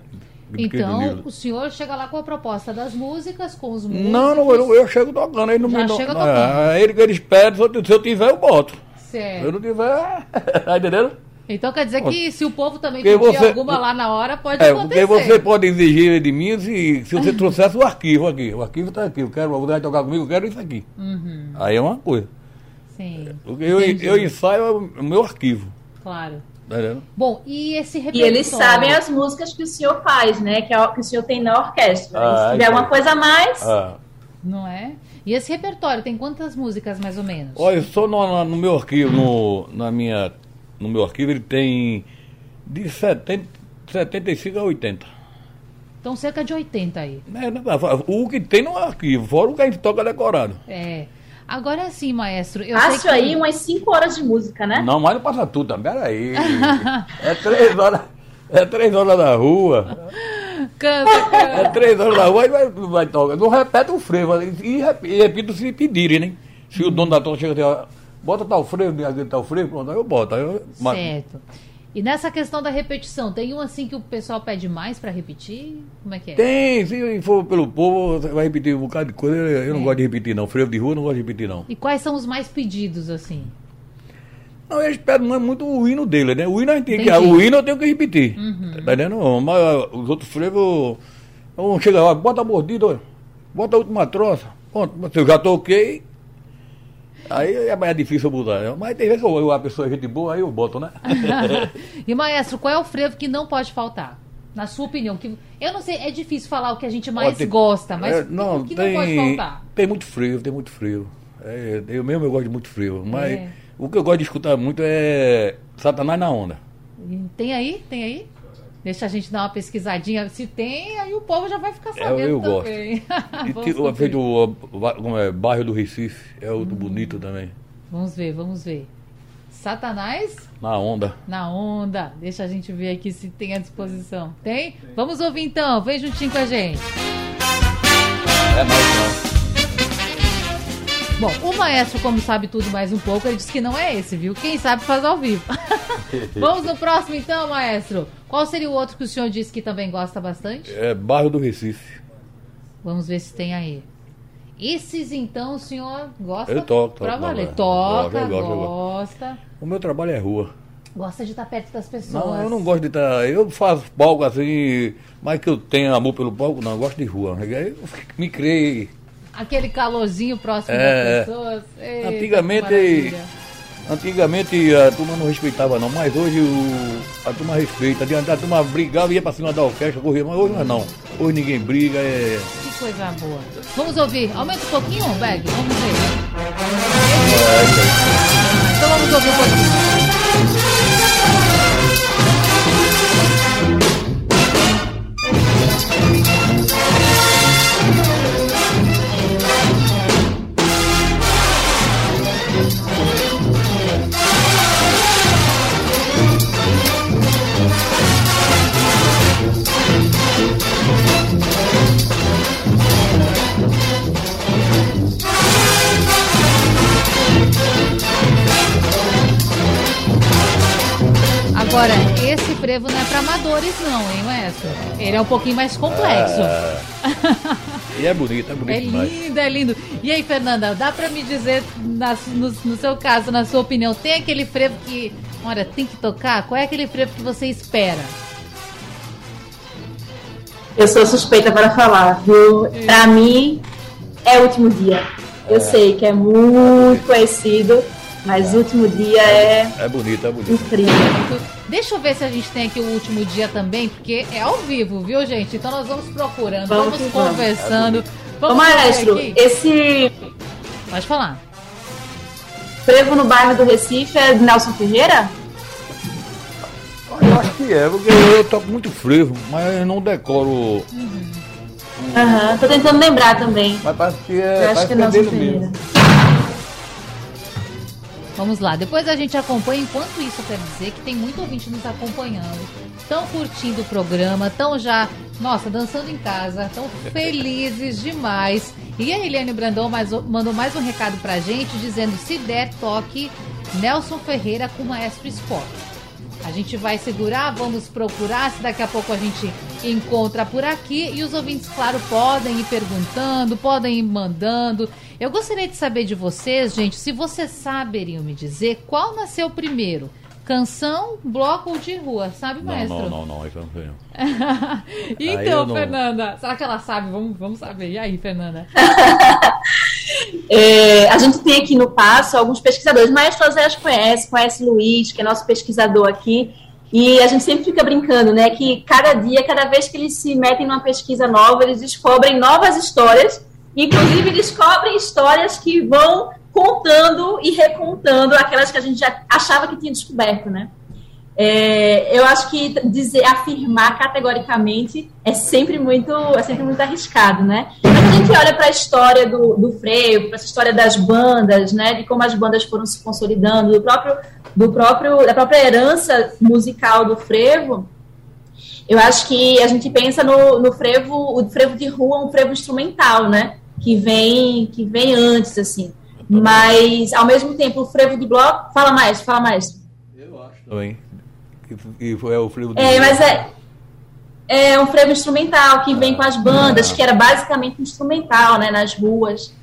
Speaker 1: Então, o senhor chega lá com a proposta das músicas, com os músicos.
Speaker 2: Não, não, eu, eu chego tocando, aí não
Speaker 1: Já
Speaker 2: me
Speaker 1: chega
Speaker 2: é,
Speaker 1: tocando.
Speaker 2: Aí ele- eles pedem, se eu, se tiver, eu boto. Se
Speaker 1: Certo.
Speaker 2: eu não tiver, [LAUGHS] tá entendendo?
Speaker 1: Então quer dizer que se o povo também
Speaker 2: Porque
Speaker 1: pedir
Speaker 2: você-
Speaker 1: alguma lá na hora, pode
Speaker 2: É,
Speaker 1: acontecer.
Speaker 2: porque você pode exigir de mim se, se você trouxesse o arquivo aqui. O arquivo está aqui. Eu quero, você vai tocar comigo, eu quero isso aqui.
Speaker 1: Uhum,
Speaker 2: Aí é uma coisa.
Speaker 1: sim,
Speaker 2: Porque eu,
Speaker 1: Entendi.
Speaker 2: eu ensaio o meu arquivo.
Speaker 1: claro.
Speaker 2: Tá?
Speaker 1: Bom, e esse
Speaker 3: E
Speaker 1: repertório?
Speaker 3: eles sabem as músicas que o senhor faz, né? Que, é o- que o senhor tem na orquestra.
Speaker 2: Ah,
Speaker 3: E se tiver
Speaker 2: então.
Speaker 3: uma coisa a mais,
Speaker 2: Ah.
Speaker 1: Não é? E esse repertório tem quantas músicas mais ou menos?
Speaker 2: Olha, só no, no meu arquivo, no, na minha, no meu arquivo, ele tem de 70, 75 a 80.
Speaker 1: Então cerca de 80 aí.
Speaker 2: Né, né, O que tem no arquivo, fora o que a gente toca decorado.
Speaker 1: É. Agora sim, maestro. Eu sei que...
Speaker 3: aí umas 5 horas de música, né?
Speaker 2: Não, mas não passa tudo também, peraí. é três horas, é três horas da rua.
Speaker 1: Canta, canta.
Speaker 2: É três horas da rua, aí vai, vai tocar. Não repete o frevo, e, rep- e repito se pedirem, né? Se o dono da toca chega e diz, ó, bota tal frevo, aquele tal frevo, pronto, aí eu boto. Aí eu,
Speaker 1: Certo. E nessa questão da repetição, tem um assim que o pessoal pede mais pra repetir? Como é que é?
Speaker 2: Tem, se for pelo povo, você vai repetir um bocado de coisa. Eu não
Speaker 1: É.
Speaker 2: gosto de repetir, não. Frevo de rua eu não gosto de repetir, não.
Speaker 1: E quais são os mais pedidos, assim?
Speaker 2: Não, eu espero não é muito o hino dele, né? O hino, a gente tem que, o hino eu tenho que repetir.
Speaker 1: Uhum.
Speaker 2: Tá entendendo? Mas ah, os outros frevos. Então chega lá, bota a mordida, bota a última troça. Pronto, se eu já toquei. Aí é mais difícil eu botar. né? Mas tem vezes que eu- a pessoa é gente boa, aí eu boto, né? [LAUGHS]
Speaker 1: e maestro, qual é o frevo que não pode faltar? Na sua opinião, que eu não sei, é difícil falar o que a gente mais
Speaker 2: Ó, tem-
Speaker 1: gosta, mas
Speaker 2: é,
Speaker 1: o que não pode
Speaker 2: tem,
Speaker 1: faltar?
Speaker 2: tem muito frio, tem muito frio. É, eu mesmo eu gosto de muito frio. Mas
Speaker 1: É.
Speaker 2: o que eu gosto de escutar muito é Satanás na onda.
Speaker 1: Tem aí? Tem aí? Deixa a gente dar uma pesquisadinha. Se tem, aí o povo já vai ficar sabendo
Speaker 2: É, eu gosto.
Speaker 1: também.
Speaker 2: E [LAUGHS]
Speaker 1: Vamos
Speaker 2: tem- feito o, como é, bairro do Recife, é outro bonito também.
Speaker 1: Vamos ver, vamos ver. Satanás
Speaker 2: Na onda.
Speaker 1: na onda. Deixa a gente ver aqui se tem à disposição. Tem? Vamos ouvir então. Vem juntinho com a gente.
Speaker 2: É mais
Speaker 1: Bom, o maestro, como sabe tudo mais um pouco, ele disse que não é esse, viu? Quem sabe faz ao vivo. [LAUGHS] Vamos no próximo então, maestro. Qual seria o outro que o senhor disse que também gosta bastante?
Speaker 2: É bairro do Recife.
Speaker 1: Vamos ver se tem aí. Esses então o senhor gosta
Speaker 2: Eu toco,
Speaker 1: pra
Speaker 2: toco,
Speaker 1: valer.
Speaker 2: toco,
Speaker 1: Toca,
Speaker 2: eu gosto, eu
Speaker 1: gosta.
Speaker 2: O meu trabalho é rua.
Speaker 1: Gosta de estar perto das pessoas.
Speaker 2: Não, eu não gosto de estar. Eu faço palco assim, mas que eu tenho amor pelo palco, não, eu gosto de rua. Eu me criei.
Speaker 1: Aquele calorzinho próximo
Speaker 2: É,
Speaker 1: das pessoas. Eita,
Speaker 2: Antigamente-. Antigamente a turma não respeitava não, mas hoje o- a turma respeita. A turma brigava e ia pra cima da orquestra, corria, mas hoje não. Hoje ninguém briga, é.
Speaker 1: Que coisa boa. Vamos ouvir. Aumenta um pouquinho, Beg. Vamos ver. Então vamos ouvir um pouquinho. Frevo não é hein, maestro? Ele é um pouquinho mais complexo.
Speaker 2: E é bonito, é bonito
Speaker 1: É
Speaker 2: demais.
Speaker 1: lindo, é lindo. E aí, Fernanda, dá pra me dizer, na- no, no seu caso, na sua opinião, tem aquele frevo que, olha, tem que tocar? Qual é aquele frevo que você espera?
Speaker 3: Eu sou suspeita para falar, viu? Pra mim, é o último dia. Eu sei que é muito conhecido, mas o último dia é
Speaker 2: É bonito, é bonito.
Speaker 3: incrível.
Speaker 1: Deixa eu ver se a gente tem aqui o último dia também, porque é ao vivo, viu, gente? Então nós vamos procurando,
Speaker 3: Vamos
Speaker 1: vamos,
Speaker 3: que vamos.
Speaker 1: conversando.
Speaker 3: Ô,
Speaker 1: Vamos ver
Speaker 3: maestro,
Speaker 1: aqui.
Speaker 3: esse
Speaker 1: Pode falar.
Speaker 3: frevo no bairro do Recife é de Nelson Ferreira?
Speaker 2: Eu acho que é, porque eu toco muito frevo, mas eu não decoro.
Speaker 3: Aham, tô tentando lembrar também.
Speaker 2: Mas parece que é.
Speaker 3: Eu acho que é
Speaker 2: que é
Speaker 3: Nelson Ferreira.
Speaker 2: mesmo.
Speaker 1: Vamos lá, depois a gente acompanha. Enquanto isso, eu quero dizer que tem muito ouvinte nos acompanhando. Estão curtindo o programa, estão já, nossa, dançando em casa, estão [LAUGHS] felizes demais. E a Eliane Brandão mais- mandou mais um recado pra gente, dizendo: se der, toque Nelson Ferreira com o Maestro Sport. A gente vai segurar, vamos procurar se daqui a pouco a gente encontra por aqui. E os ouvintes, claro, podem ir perguntando, podem ir mandando. Eu gostaria de saber de vocês, gente, se vocês saberiam me dizer qual nasceu primeiro, Canção, bloco de rua, sabe,
Speaker 2: Não,
Speaker 1: maestro?
Speaker 2: não, não, não, isso eu não. Aí
Speaker 1: então,
Speaker 2: não-
Speaker 1: Fernanda, será que ela sabe? Vamos, vamos saber. E aí, Fernanda? [LAUGHS]
Speaker 3: É, a gente tem aqui no Passo alguns pesquisadores. Maestro Oséias conhece, conhece Luiz, que é nosso pesquisador aqui. E a gente sempre fica brincando, né? Que cada dia, cada vez que eles se metem numa pesquisa nova, eles descobrem novas histórias. Inclusive, descobrem histórias que vão contando e recontando aquelas que a gente já achava que tinha descoberto, né? É, eu acho que dizer, afirmar categoricamente é sempre muito, é sempre muito arriscado, né? A gente olha para a história do, do freio, para essa história das bandas, né? De como as bandas foram se consolidando, do próprio, do próprio, da própria herança musical do frevo. Eu acho que a gente pensa no, no frevo, o frevo de rua, um frevo instrumental, né? Que vem, que vem antes, assim. Mas ao mesmo tempo, o frevo de bloco, fala mais, fala mais.
Speaker 2: Eu acho também. Que, que foi o frio do.
Speaker 3: É, mas é, é um frevo instrumental que vem com as bandas, que era basicamente instrumental, né, nas ruas.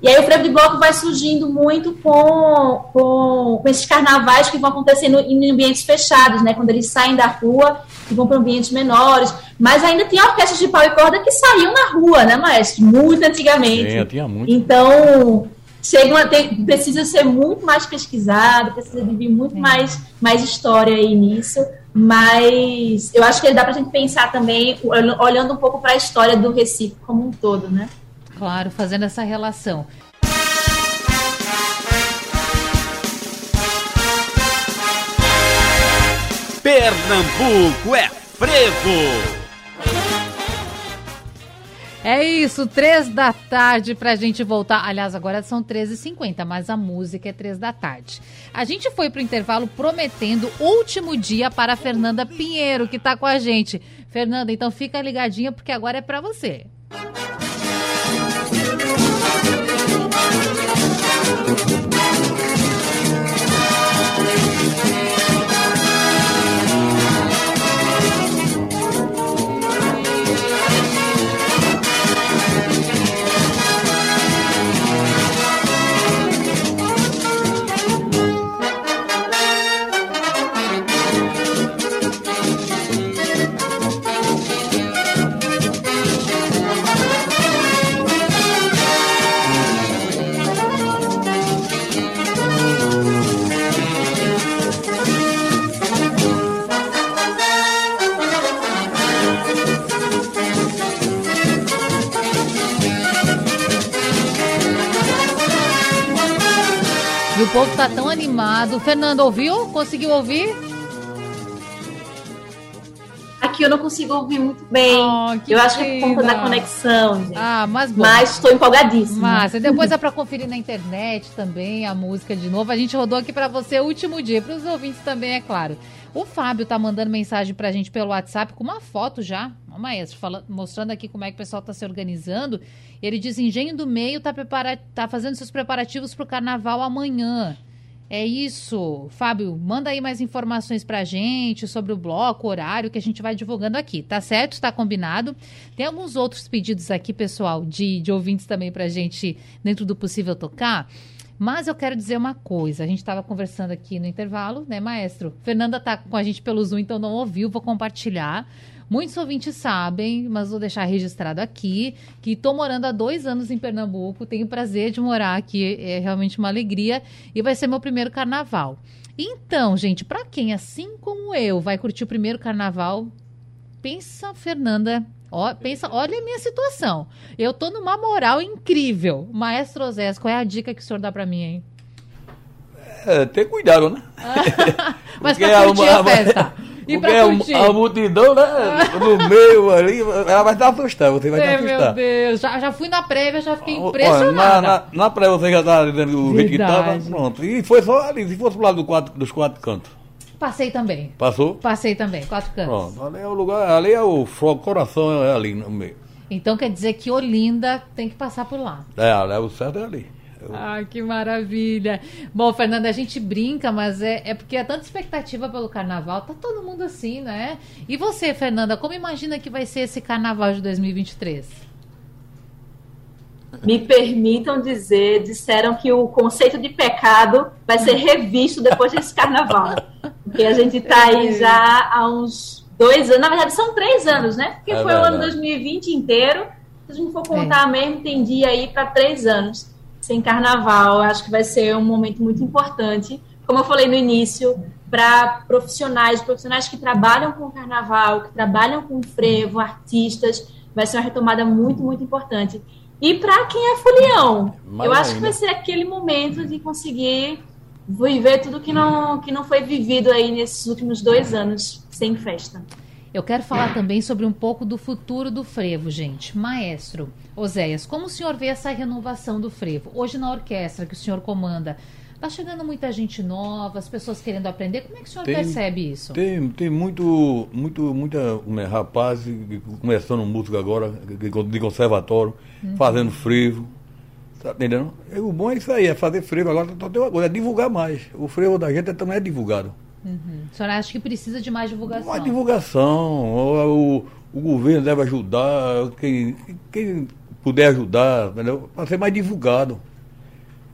Speaker 3: E aí o frevo de bloco vai surgindo muito com, com, com esses carnavais que vão acontecendo em ambientes fechados, né, quando eles saem da rua e vão para ambientes menores. Mas ainda tinha orquestras de pau e corda que saíam na rua, né, maestro? Muito antigamente.
Speaker 2: Tinha, tinha muito.
Speaker 3: Então, chega uma- tem- precisa ser muito mais pesquisado, precisa de vir muito mais, mais história aí nisso. Mas eu acho que dá pra gente pensar também, ol- olhando um pouco para a história do Recife como um todo, né?
Speaker 1: Claro, fazendo essa relação.
Speaker 8: Pernambuco é frevo.
Speaker 1: É isso, três da tarde pra gente voltar. Aliás, agora são 13h50, mas a música é três da tarde. A gente foi pro intervalo prometendo último dia para a Fernanda Pinheiro, que tá com a gente. Fernanda, então fica ligadinha porque agora é pra você. O povo tá tão animado. Fernanda, ouviu? Conseguiu ouvir?
Speaker 3: Aqui eu não consigo ouvir muito bem.
Speaker 1: Oh,
Speaker 3: eu acho que é por conta da conexão, gente.
Speaker 1: Ah, mas bom.
Speaker 3: Mas estou empolgadíssima.
Speaker 1: Massa. Depois [LAUGHS] é pra conferir na internet também a música de novo. A gente rodou aqui pra você o último dia, pros ouvintes também, é claro. O Fábio tá mandando mensagem pra gente pelo WhatsApp com uma foto já, maestro, fala- mostrando aqui como é que o pessoal tá se organizando. Ele diz: Engenho do Meio tá, prepara tá fazendo seus preparativos pro carnaval amanhã. É isso. Fábio, manda aí mais informações pra gente sobre o bloco, horário que a gente vai divulgando aqui, tá certo? Tá combinado. Tem alguns outros pedidos aqui, pessoal, de, de ouvintes também pra gente, dentro do possível, tocar. Mas eu quero dizer uma coisa. A gente estava conversando aqui no intervalo, né, maestro? Fernanda tá com a gente pelo Zoom, então não ouviu, vou compartilhar. Muitos ouvintes sabem, mas vou deixar registrado aqui, que estou morando há dois anos em Pernambuco, tenho o prazer de morar aqui, é realmente uma alegria, e vai ser meu primeiro carnaval. Então, gente, para quem, assim como eu, vai curtir o primeiro carnaval, pensa, Fernanda, ó, pensa, olha a minha situação. Eu tô numa moral incrível. Maestro Osés, qual é a dica que o senhor dá para mim, hein?
Speaker 2: É, ter cuidado, né? [LAUGHS]
Speaker 1: Mas
Speaker 2: Porque
Speaker 1: pra curtir a
Speaker 2: a-
Speaker 1: festa. E pra
Speaker 2: a-
Speaker 1: curtir.
Speaker 2: A, multidão, né? No meio ali, ela vai te assustar, você vai te
Speaker 1: É, meu
Speaker 2: assustar.
Speaker 1: Deus, já, já fui na prévia, já fiquei impressionada.
Speaker 2: Na, na, na praia você já tá dizendo o jeito que tava, pronto. E foi só ali, se fosse pro lado do quatro, dos quatro cantos.
Speaker 1: Passei também.
Speaker 2: Passou?
Speaker 1: Passei também, quatro cantos.
Speaker 2: Pronto, ali é o lugar, ali é o coração é ali no meio.
Speaker 1: Então quer dizer que Olinda tem que passar por lá.
Speaker 2: É, ali, o certo é ali. Eu-
Speaker 1: Ah, que maravilha. Bom, Fernanda, a gente brinca, mas é, é porque é tanta expectativa pelo carnaval. Tá todo mundo assim, né? E você, Fernanda, como imagina que vai ser esse carnaval de 2023?
Speaker 3: Me permitam dizer, disseram que o conceito de pecado vai ser revisto depois desse carnaval. Porque a gente está aí já há uns dois anos, na verdade são três anos, né? Porque
Speaker 2: É
Speaker 3: foi o ano
Speaker 2: verdade.
Speaker 3: 2020 inteiro. Se a gente for contar mesmo, tem dia aí para três anos sem carnaval. Acho que vai ser um momento muito importante. Como eu falei no início, para profissionais, profissionais que trabalham com carnaval, que trabalham com frevo, artistas, vai ser uma retomada muito, muito importante. E para quem é folião,
Speaker 2: Mais
Speaker 3: eu acho que
Speaker 2: ainda.
Speaker 3: vai ser aquele momento de conseguir viver tudo que não, que não foi vivido aí nesses últimos dois anos sem festa.
Speaker 1: Eu quero falar também sobre um pouco do futuro do frevo, gente. Maestro, Oséias, como o senhor vê essa renovação do frevo? Hoje na orquestra que o senhor comanda, tá chegando muita gente nova, as pessoas querendo aprender. Como é que o senhor
Speaker 2: Tem-
Speaker 1: percebe isso?
Speaker 2: Tem, tem muito, muito, muita né, rapaz começando música agora, de conservatório, fazendo frevo. Tá entendendo? E o bom é isso aí, é fazer frevo. Agora só tem uma coisa, é divulgar mais. O frevo da gente também é divulgado.
Speaker 1: Uhum. O senhor acha que precisa de mais divulgação?
Speaker 2: Mais divulgação. O, o, governo deve ajudar, quem, quem puder ajudar? Para ser mais divulgado.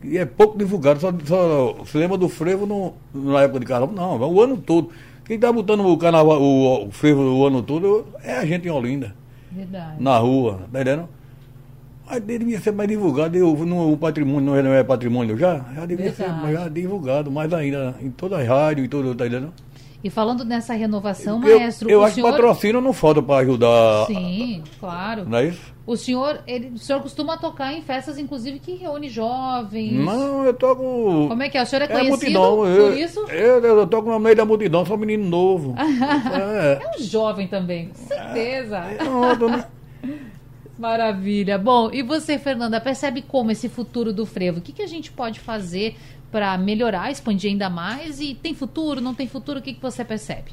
Speaker 2: E é pouco divulgado, só, só se lembra do frevo no, na época de carnaval. Não, é o ano todo. Quem está botando o carnaval, o, o frevo o ano todo é a gente em Olinda,
Speaker 1: Verdade.
Speaker 2: na rua, tá entendendo? Mas devia ser mais divulgado. Eu, no, o patrimônio não é patrimônio já? Já devia ser
Speaker 1: Verdade.
Speaker 2: mais divulgado, mais ainda, em toda a rádio e tudo, tá entendendo?
Speaker 1: E falando nessa renovação,
Speaker 2: eu,
Speaker 1: maestro,
Speaker 2: eu acho
Speaker 1: senhor...
Speaker 2: que patrocínio não falta para ajudar.
Speaker 1: Sim, claro.
Speaker 2: Não é isso?
Speaker 1: O senhor, ele, o senhor costuma tocar em festas, inclusive, que reúne jovens.
Speaker 2: Não, eu toco.
Speaker 1: Como é que é? O senhor é
Speaker 2: É
Speaker 1: conhecido por
Speaker 2: Eu,
Speaker 1: isso?
Speaker 2: eu, eu toco no meio da multidão, sou um menino novo. [LAUGHS] é.
Speaker 1: É um jovem também, com certeza.
Speaker 2: Pronto, né? [LAUGHS]
Speaker 1: Maravilha. Bom, e você, Fernanda, percebe como esse futuro do frevo? O que, que a gente pode fazer para melhorar, expandir ainda mais? E tem futuro, não tem futuro? O que, que você percebe?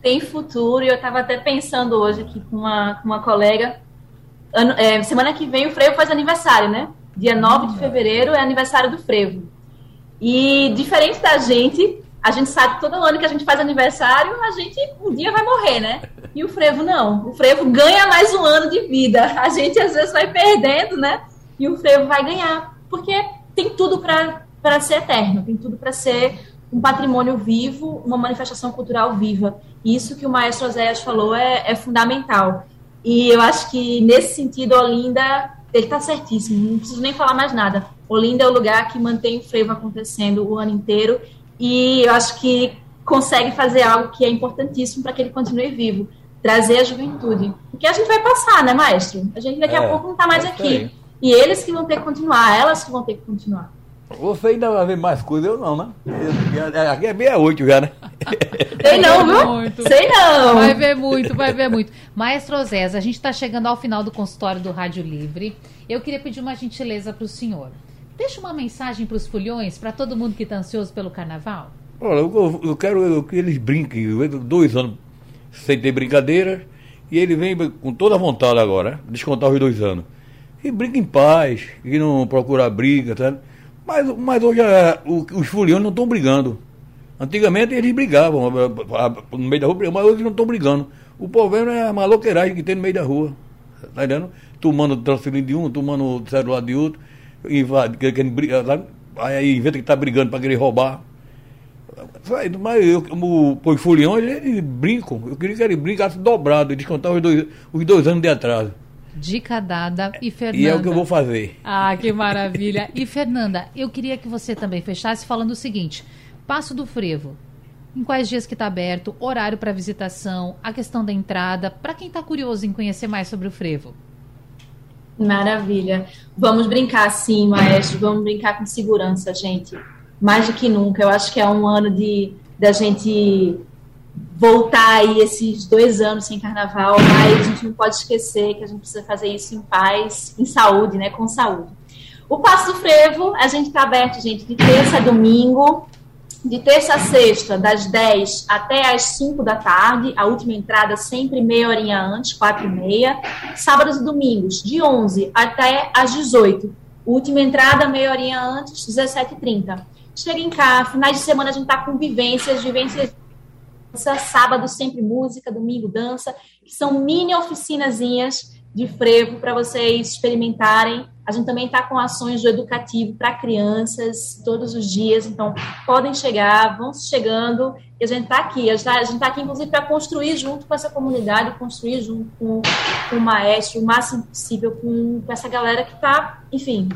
Speaker 3: Tem futuro, e eu estava até pensando hoje aqui com uma, com uma colega. Ano- é, semana que vem o Frevo faz aniversário, né? Dia 9 de fevereiro é aniversário do Frevo. E diferente da gente, a gente sabe que todo ano que a gente faz aniversário, a gente um dia vai morrer, né? E o frevo não. O frevo ganha mais um ano de vida. A gente às vezes vai perdendo, né? E o frevo vai ganhar. Porque tem tudo para ser eterno, tem tudo para ser um patrimônio vivo, uma manifestação cultural viva. E Isso que o maestro Oséias falou é, é fundamental. E eu acho que nesse sentido, Olinda, ele está certíssimo, não preciso nem falar mais nada. Olinda é o lugar que mantém o frevo acontecendo o ano inteiro e eu acho que consegue fazer algo que é importantíssimo para que ele continue vivo, trazer a juventude. Porque a gente vai passar, né, maestro? A gente daqui a
Speaker 2: É,
Speaker 3: pouco não está mais
Speaker 2: é
Speaker 3: aqui.
Speaker 2: aí.
Speaker 3: E eles que vão ter que continuar, elas que vão ter que continuar.
Speaker 2: Você ainda vai ver mais coisa, eu não, né? Eu- Aqui é meia-oito já, né?
Speaker 3: Sei não, viu?
Speaker 1: muito.
Speaker 3: Sei não.
Speaker 1: Vai ver muito, vai ver muito. Maestro Osés, a gente está chegando ao final do consultório do Rádio Livre. Eu queria pedir uma gentileza para o senhor. Deixa uma mensagem para os fulhões, para todo mundo que está ansioso pelo carnaval.
Speaker 2: Olha, eu, eu quero que eles brinquem. Eu dois anos sem ter brincadeira. E ele vem com toda a vontade agora, né? descontar os dois anos. E brinca em paz, e não procura briga, sabe? Mas, mas hoje é, os foliões não estão brigando. Antigamente eles brigavam no meio da rua, mas hoje não estão brigando. O problema é a maloqueiragem que tem no meio da rua. Tá entendendo? Tomando transferência de um, tomando celular de outro, invade, querendo brigar, sabe? Aí inventa que tá brigando para querer roubar. Mas eu, o, os foliões, eles brincam. Eu queria que eles brincassem dobrado descontar os dois, os dois anos de atraso.
Speaker 1: Dica dada e Fernanda.
Speaker 2: E é o que eu vou fazer.
Speaker 1: Ah, que maravilha. E Fernanda, eu queria que você também fechasse falando o seguinte: Passo do Frevo. Em quais dias que está aberto, horário para visitação, a questão da entrada, para quem está curioso em conhecer mais sobre o Frevo.
Speaker 3: Maravilha. Vamos brincar sim, maestro. Vamos brincar com segurança, gente. Mais do que nunca. Eu acho que é um ano de da gente voltar aí esses dois anos sem carnaval, mas a gente não pode esquecer que a gente precisa fazer isso em paz, em saúde, né? Com saúde. O Passo do Frevo, a gente está aberto, gente, de terça a domingo, de terça a sexta, das 10 até as 5 da tarde, a última entrada sempre meia horinha antes, 4 e meia. Sábados e domingos, de 11 até as 18. Última entrada, meia horinha antes, 17h30. Cheguem cá, finais de semana a gente tá com vivências, vivências sábado sempre música, domingo dança, que são mini oficinazinhas de frevo para vocês experimentarem A gente também está com ações do educativo para crianças todos os dias, então podem chegar, vão chegando, e a gente está aqui. A gente está tá aqui, inclusive, para construir junto com essa comunidade, construir junto com, com o maestro, o máximo possível, com, com essa galera que está, enfim,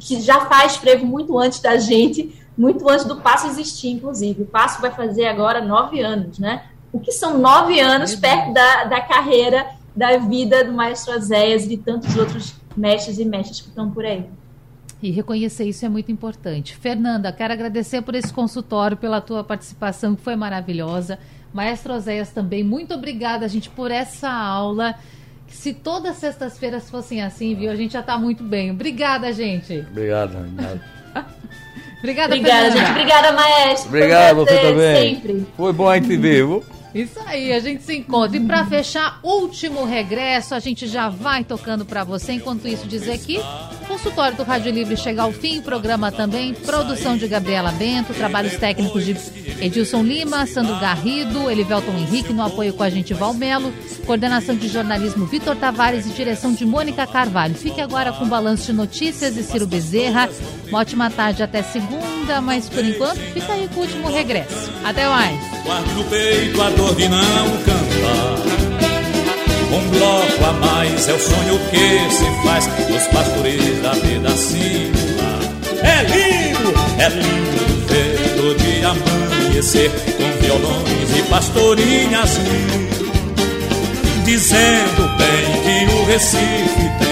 Speaker 3: que já faz frevo muito antes da gente, muito antes do passo existir, inclusive. O passo vai fazer agora nove anos, né? O que são nove anos perto da, da carreira, da vida do maestro Azéias e de tantos outros mestres e mestres que estão por aí.
Speaker 1: E reconhecer isso é muito importante. Fernanda, quero agradecer por esse consultório, pela tua participação, que foi maravilhosa. Maestro Oséias também, muito obrigada, gente, por essa aula. Se todas as sextas-feiras fossem assim, viu? A gente já está muito bem. Obrigada, gente.
Speaker 2: Obrigado, obrigado. [LAUGHS]
Speaker 1: Obrigada,
Speaker 3: Obrigada,
Speaker 1: Fernanda.
Speaker 3: gente. Obrigada, maestro.
Speaker 2: Obrigado, você também.
Speaker 3: Sempre.
Speaker 2: Foi bom a gente se ver, viu?
Speaker 1: Isso aí, a gente se encontra. E para fechar, último regresso, a gente já vai tocando para você. Enquanto isso, dizer que o consultório do Rádio Livre chega ao fim, programa também, produção de Gabriela Bento, trabalhos técnicos de Edilson Lima, Sandro Garrido, Elivelton Henrique, no apoio com a gente Valmelo, coordenação de jornalismo Vitor Tavares e direção de Mônica Carvalho. Fique agora com o balanço de notícias e Ciro Bezerra. Uma ótima tarde até segunda, mas por enquanto fica aí com o último regresso. Até mais.
Speaker 9: De não cantar. Um bloco a mais é o sonho que se faz nos pastores da vida singular. É lindo, é lindo ver o dia amanhecer com violões e pastorinhas mil. Dizendo bem que o Recife tem